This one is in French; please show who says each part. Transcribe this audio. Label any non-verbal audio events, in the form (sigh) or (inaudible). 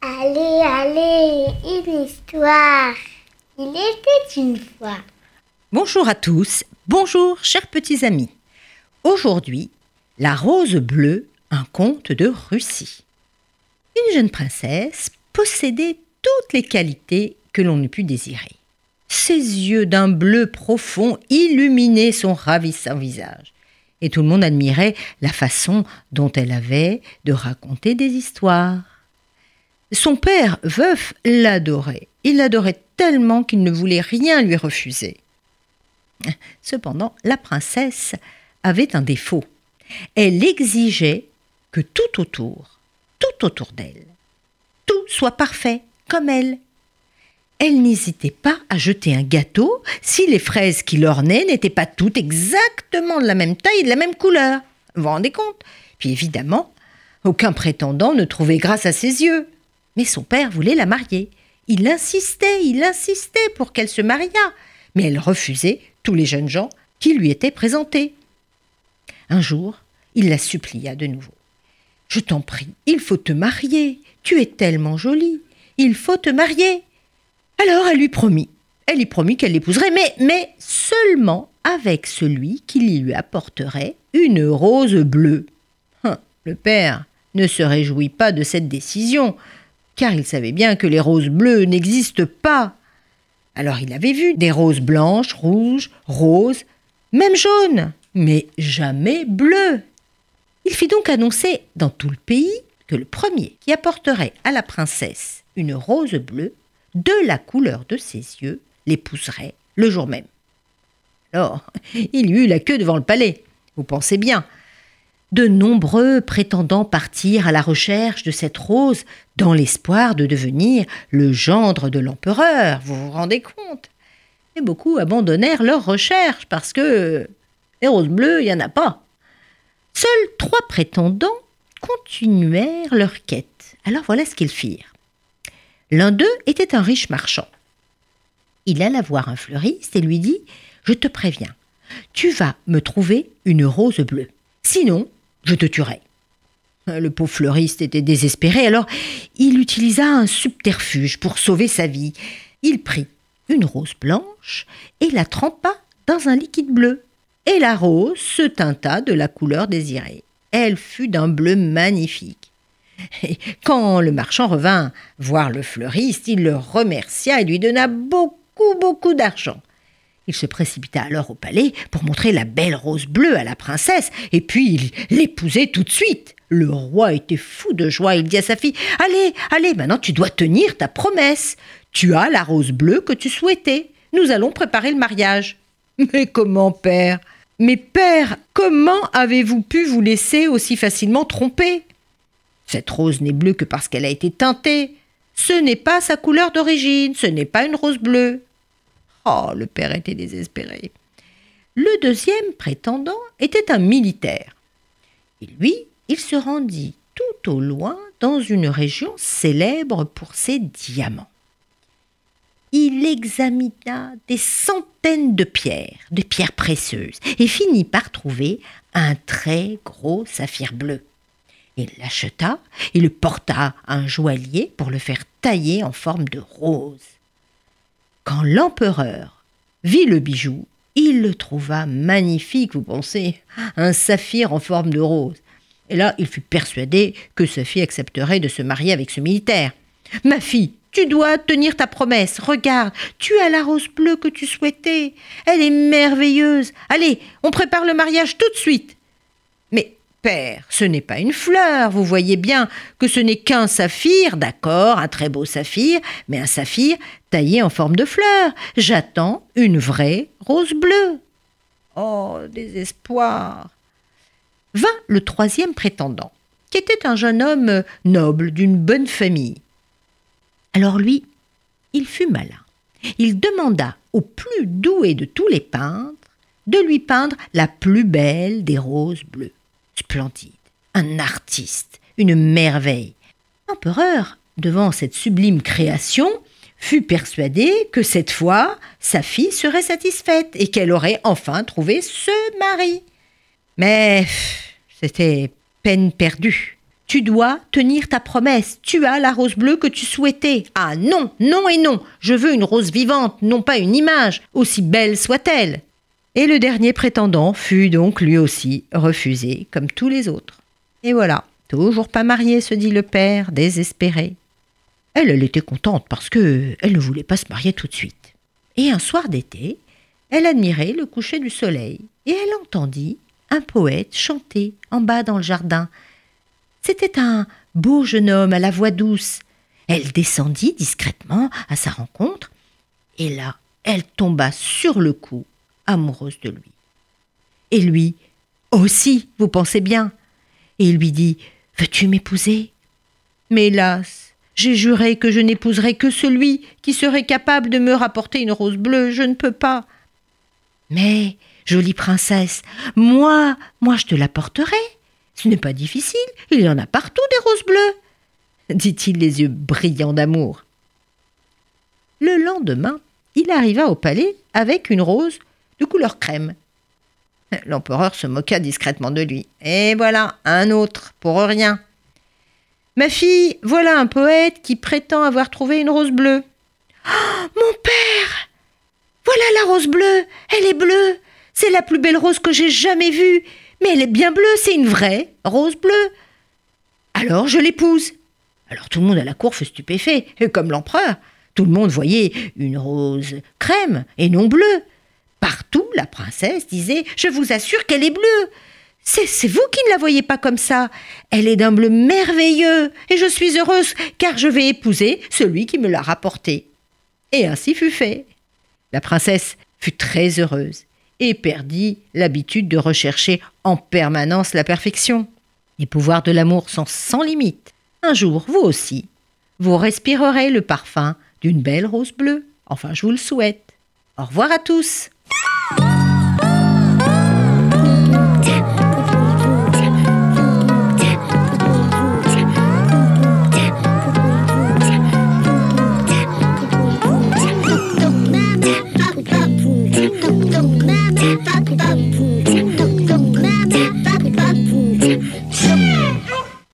Speaker 1: Allez, allez, une histoire. Il était une fois.
Speaker 2: Bonjour à tous, bonjour chers petits amis. Aujourd'hui, La Rose Bleue, un conte de Russie. Une jeune princesse possédait toutes les qualités que l'on eût pu désirer. Ses yeux d'un bleu profond illuminaient son ravissant visage, et tout le monde admirait la façon dont elle avait de raconter des histoires. Son père, veuf, l'adorait. Il l'adorait tellement qu'il ne voulait rien lui refuser. Cependant, la princesse avait un défaut. Elle exigeait que tout autour, tout autour d'elle, tout soit parfait, comme elle. Elle n'hésitait pas à jeter un gâteau si les fraises qui l'ornaient n'étaient pas toutes exactement de la même taille et de la même couleur. Vous vous rendez compte? Puis évidemment, aucun prétendant ne trouvait grâce à ses yeux. Mais son père voulait la marier. Il insistait, il insistait pour qu'elle se mariât. Mais elle refusait tous les jeunes gens qui lui étaient présentés. Un jour, il la supplia de nouveau. Je t'en prie, il faut te marier. Tu es tellement jolie. Il faut te marier. Alors elle lui promit. Elle lui promit qu'elle l'épouserait, mais, seulement avec celui qui lui apporterait une rose bleue. Hein, le père ne se réjouit pas de cette décision, car il savait bien que les roses bleues n'existent pas. Alors il avait vu des roses blanches, rouges, roses, même jaunes, mais jamais bleues. Il fit donc annoncer dans tout le pays que le premier qui apporterait à la princesse une rose bleue, de la couleur de ses yeux, l'épouserait le jour même. Alors, (laughs) il y eut la queue devant le palais. Vous pensez bien. De nombreux prétendants partirent à la recherche de cette rose dans l'espoir de devenir le gendre de l'empereur, vous vous rendez compte Et beaucoup abandonnèrent leurs recherches parce que les roses bleues, il n'y en a pas. Seuls trois prétendants continuèrent leur quête. Alors voilà ce qu'ils firent. L'un d'eux était un riche marchand. Il alla voir un fleuriste et lui dit Je te préviens, tu vas me trouver une rose bleue. Sinon, je te tuerai. Le pauvre fleuriste était désespéré, alors il utilisa un subterfuge pour sauver sa vie. Il prit une rose blanche et la trempa dans un liquide bleu. Et la rose se teinta de la couleur désirée. Elle fut d'un bleu magnifique. Et quand le marchand revint voir le fleuriste, il le remercia et lui donna beaucoup, beaucoup d'argent. Il se précipita alors au palais pour montrer la belle rose bleue à la princesse, et puis il l'épousait tout de suite. Le roi était fou de joie. Il dit à sa fille Allez, allez, maintenant tu dois tenir ta promesse. Tu as la rose bleue que tu souhaitais. Nous allons préparer le mariage. Mais comment, père? Mais père, comment avez-vous pu vous laisser aussi facilement tromper? Cette rose n'est bleue que parce qu'elle a été teintée. Ce n'est pas sa couleur d'origine, ce n'est pas une rose bleue. Oh, le père était désespéré. Le deuxième prétendant était un militaire. Et lui, il se rendit tout au loin dans une région célèbre pour ses diamants. Il examina des centaines de pierres, de pierres précieuses, et finit par trouver un très gros saphir bleu. Il l'acheta et le porta à un joaillier pour le faire tailler en forme de rose. Quand l'empereur vit le bijou, il le trouva magnifique, vous pensez, un saphir en forme de rose. Et là, il fut persuadé que sa fille accepterait de se marier avec ce militaire. Ma fille, tu dois tenir ta promesse. Regarde, tu as la rose bleue que tu souhaitais. Elle est merveilleuse. Allez, on prépare le mariage tout de suite. Père, ce n'est pas une fleur, vous voyez bien que ce n'est qu'un saphir, d'accord, un très beau saphir, mais un saphir taillé en forme de fleur. J'attends une vraie rose bleue. Oh, désespoir. Vint le troisième prétendant, qui était un jeune homme noble, d'une bonne famille. Alors lui, il fut malin. Il demanda au plus doué de tous les peintres de lui peindre la plus belle des roses bleues splendide, un artiste, une merveille. L'empereur, devant cette sublime création, fut persuadé que cette fois sa fille serait satisfaite et qu'elle aurait enfin trouvé ce mari. Mais c'était peine perdue. Tu dois tenir ta promesse. Tu as la rose bleue que tu souhaitais. Ah non, non et non. Je veux une rose vivante, non pas une image, aussi belle soit-elle. Et le dernier prétendant fut donc lui aussi refusé, comme tous les autres. Et voilà, toujours pas mariée, se dit le père, désespéré. Elle, elle était contente parce que elle ne voulait pas se marier tout de suite. Et un soir d'été, elle admirait le coucher du soleil et elle entendit un poète chanter en bas dans le jardin. C'était un beau jeune homme à la voix douce. Elle descendit discrètement à sa rencontre et là, elle tomba sur le coup, amoureuse de lui. Et lui aussi, vous pensez bien. Et il lui dit Veux-tu m'épouser? Mais hélas, j'ai juré que je n'épouserais que celui qui serait capable de me rapporter une rose bleue. Je ne peux pas. Mais, jolie princesse, moi, moi je te l'apporterai. Ce n'est pas difficile, il y en a partout des roses bleues, dit-il les yeux brillants d'amour. Le lendemain, il arriva au palais avec une rose de couleur crème. (laughs) L'empereur se moqua discrètement de lui. Et voilà, un autre, pour rien. Ma fille, voilà un poète qui prétend avoir trouvé une rose bleue. (gasps) Oh, mon père Voilà la rose bleue Elle est bleue C'est la plus belle rose que j'ai jamais vue Mais elle est bien bleue, c'est une vraie rose bleue Alors je l'épouse. Alors tout le monde à la cour fut stupéfait, comme l'empereur. Tout le monde voyait une rose crème et non bleue. Partout, la princesse disait Je vous assure qu'elle est bleue. C'est vous qui ne la voyez pas comme ça. Elle est d'un bleu merveilleux, et je suis heureuse, car je vais épouser celui qui me l'a rapportée. Et ainsi fut fait. La princesse fut très heureuse, et perdit l'habitude de rechercher en permanence la perfection. Les pouvoirs de l'amour sont sans limite. Un jour, vous aussi, vous respirerez le parfum d'une belle rose bleue. Enfin, je vous le souhaite. Au revoir à tous.